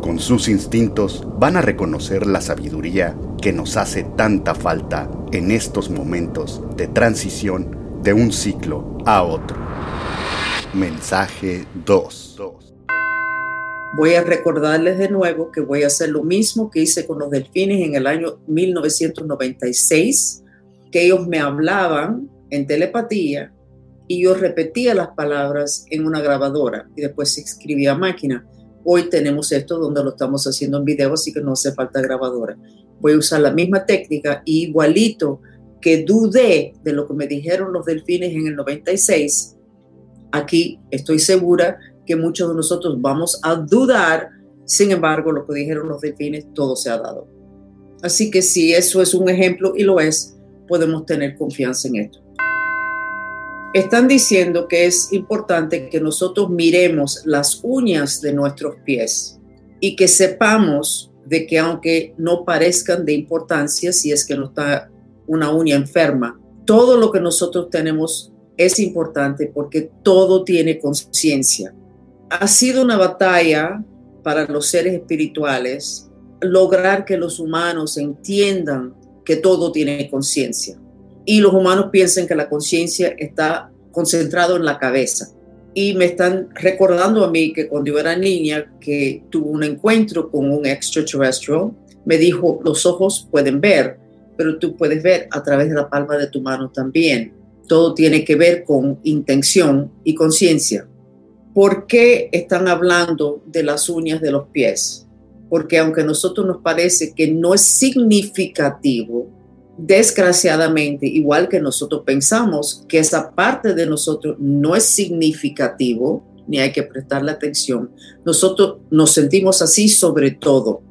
con sus instintos van a reconocer la sabiduría que nos hace tanta falta en estos momentos de transición de un ciclo a otro. Mensaje 2. Voy a recordarles de nuevo que voy a hacer lo mismo que hice con los delfines en el año 1996, que ellos me hablaban en telepatía y yo repetía las palabras en una grabadora y después se escribía a máquina. Hoy tenemos esto donde lo estamos haciendo en video, así que no hace falta grabadora. Voy a usar la misma técnica igualito que dudé de lo que me dijeron los delfines en el 96, aquí estoy segura que muchos de nosotros vamos a dudar, sin embargo, lo que dijeron los delfines, todo se ha dado. Así que si eso es un ejemplo y lo es, podemos tener confianza en esto. Están diciendo que es importante que nosotros miremos las uñas de nuestros pies y que sepamos de que aunque no parezcan de importancia, si es que no está una uña enferma, todo lo que nosotros tenemos es importante porque todo tiene conciencia ha sido una batalla para los seres espirituales lograr que los humanos entiendan que todo tiene conciencia. Y los humanos piensan que la conciencia está concentrado en la cabeza. Y me están recordando a mí que cuando yo era niña, que tuve un encuentro con un extraterrestre, me dijo, los ojos pueden ver, pero tú puedes ver a través de la palma de tu mano también. Todo tiene que ver con intención y conciencia. ¿Por qué están hablando de las uñas de los pies? Porque aunque a nosotros nos parece que no es significativo, desgraciadamente, igual que nosotros pensamos que esa parte de nosotros no es significativo, ni hay que prestarle atención, nosotros nos sentimos así sobre todo.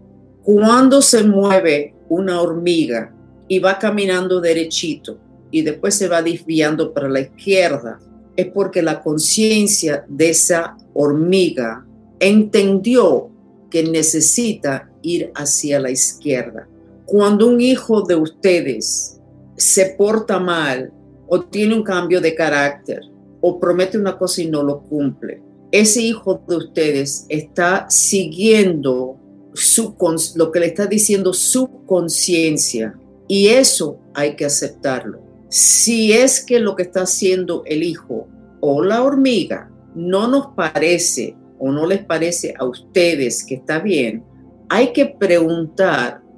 Cuando se mueve una hormiga y va caminando derechito y después se va desviando para la izquierda, es porque la conciencia de esa hormiga entendió que necesita ir hacia la izquierda. Cuando un hijo de ustedes se porta mal o tiene un cambio de carácter o promete una cosa y no lo cumple, ese hijo de ustedes está siguiendo su, lo que le está diciendo su conciencia y eso hay que aceptarlo. Si es que lo que está haciendo el hijo o la hormiga no nos parece o no les parece a ustedes que está bien, hay que preguntar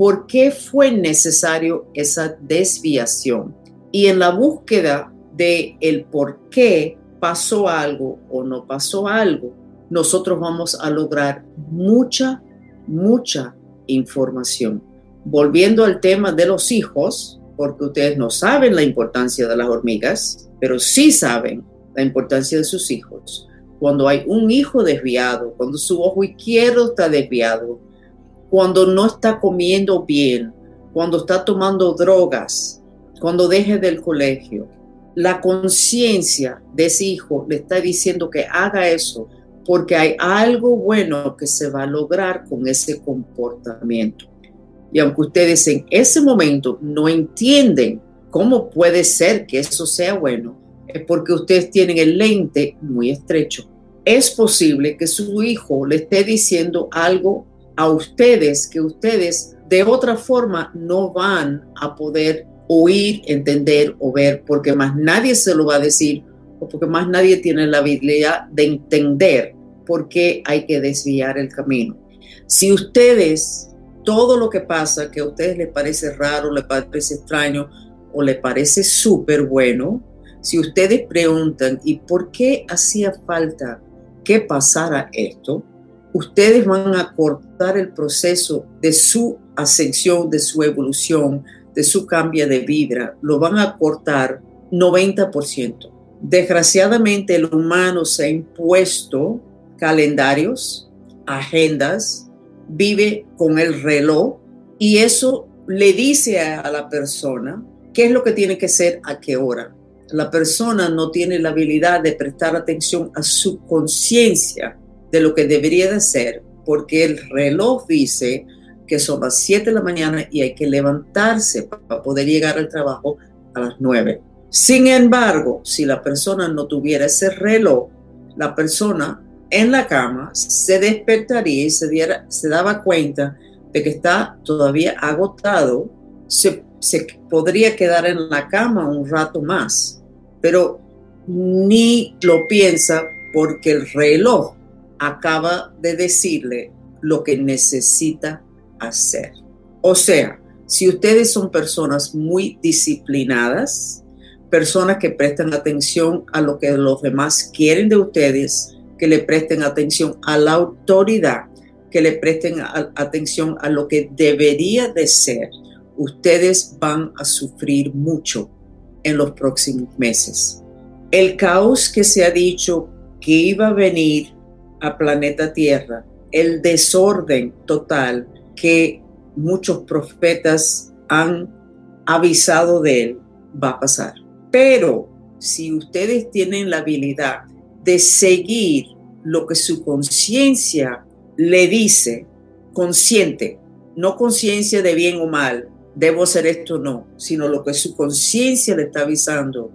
por qué fue necesario esa desviación. Y en la búsqueda de el por qué pasó algo o no pasó algo, nosotros vamos a lograr mucha, mucha información. Volviendo al tema de los hijos, porque ustedes no saben la importancia de las hormigas, pero sí saben la importancia de sus hijos. Cuando hay un hijo desviado, cuando su ojo izquierdo está desviado, cuando no está comiendo bien, cuando está tomando drogas, cuando deje del colegio, la conciencia de ese hijo le está diciendo que haga eso porque hay algo bueno que se va a lograr con ese comportamiento. Y aunque ustedes en ese momento no entienden cómo puede ser que eso sea bueno, es porque ustedes tienen el lente muy estrecho. Es posible que su hijo le esté diciendo algo a ustedes que ustedes de otra forma no van a poder oír, entender o ver, porque más nadie se lo va a decir o porque más nadie tiene la habilidad de entender por qué hay que desviar el camino. Si ustedes todo lo que pasa que a ustedes les parece raro, les parece extraño o les parece súper bueno, si ustedes preguntan, ¿y por qué hacía falta que pasara esto? Ustedes van a cortar el proceso de su ascensión, de su evolución, de su cambio de vibra, lo van a cortar 90%. Desgraciadamente el humano se ha impuesto calendarios, agendas, vive con el reloj y eso le dice a, la persona qué es lo que tiene que ser a qué hora. La persona no tiene la habilidad de prestar atención a su conciencia de lo que debería de ser, porque el reloj dice que son las 7 de la mañana y hay que levantarse para poder llegar al trabajo a las 9. Sin embargo, si la persona no tuviera ese reloj, la persona en la cama se despertaría y se, diera, se daba cuenta de que está todavía agotado, se, se podría quedar en la cama un rato más, pero ni lo piensa porque el reloj acaba de decirle lo que necesita hacer. O sea, si ustedes son personas muy disciplinadas, personas que prestan atención a lo que los demás quieren de ustedes, que le presten atención a la autoridad, que le presten atención a lo que debería de ser, ustedes van a sufrir mucho en los próximos meses. El caos que se ha dicho que iba a venir a planeta Tierra, el desorden total que muchos profetas han avisado de él, va a pasar. Pero si ustedes tienen la habilidad de seguir lo que su conciencia le dice, consciente, no conciencia de bien o mal, debo hacer esto o no, sino lo que su conciencia le está avisando,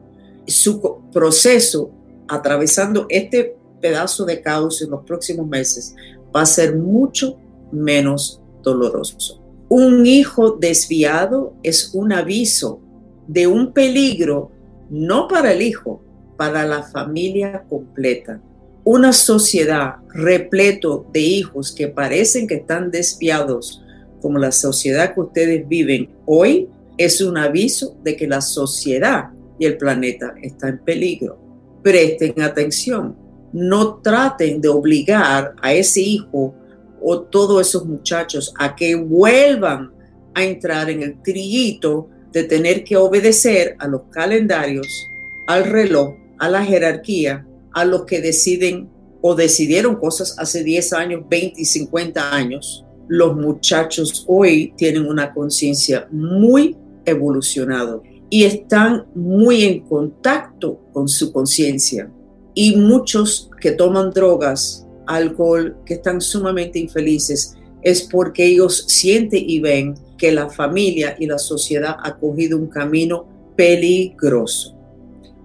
su proceso atravesando este pedazo de caos en los próximos meses va a ser mucho menos doloroso. Un hijo desviado es un aviso de un peligro no para el hijo, para la familia completa. Una sociedad repleto de hijos que parecen que están desviados, como la sociedad que ustedes viven hoy, es un aviso de que la sociedad y el planeta está en peligro. Presten atención, no traten de obligar a ese hijo o todos esos muchachos a que vuelvan a entrar en el trillito de tener que obedecer a los calendarios, al reloj, a la jerarquía, a los que deciden o decidieron cosas hace 10 años, 20 y 50 años. Los muchachos hoy tienen una conciencia muy evolucionada y están muy en contacto con su conciencia. Y muchos que toman drogas, alcohol, que están sumamente infelices, es porque ellos sienten y ven que la familia y la sociedad ha cogido un camino peligroso.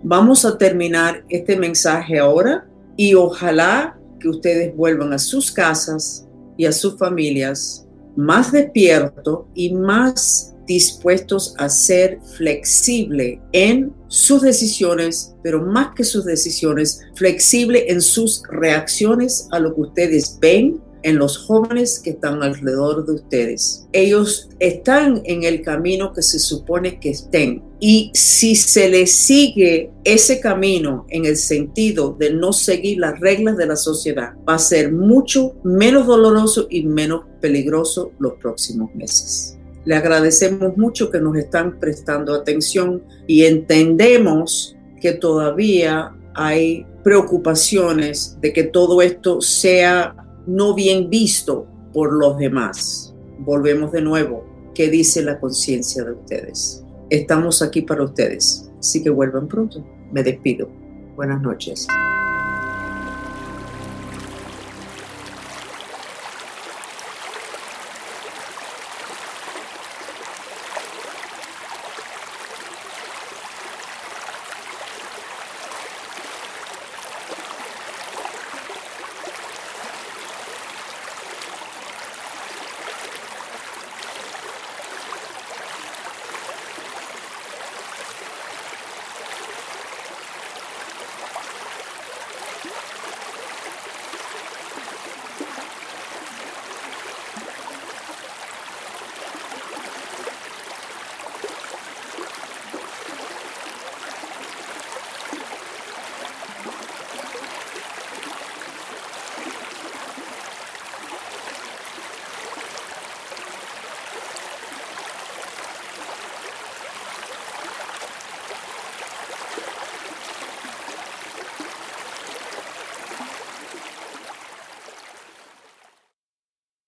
Vamos a terminar este mensaje ahora y ojalá que ustedes vuelvan a sus casas y a sus familias más despiertos y más dispuestos a ser flexible en sus decisiones, pero más que sus decisiones, flexible en sus reacciones a lo que ustedes ven, en los jóvenes que están alrededor de ustedes. Ellos están en el camino que se supone que estén. Y si se les sigue ese camino en el sentido de no seguir las reglas de la sociedad, va a ser mucho menos doloroso y menos peligroso los próximos meses. Le agradecemos mucho que nos están prestando atención y entendemos que todavía hay preocupaciones de que todo esto sea no bien visto por los demás. Volvemos de nuevo. ¿Qué dice la conciencia de ustedes? Estamos aquí para ustedes, así que vuelvan pronto. Me despido. Buenas noches.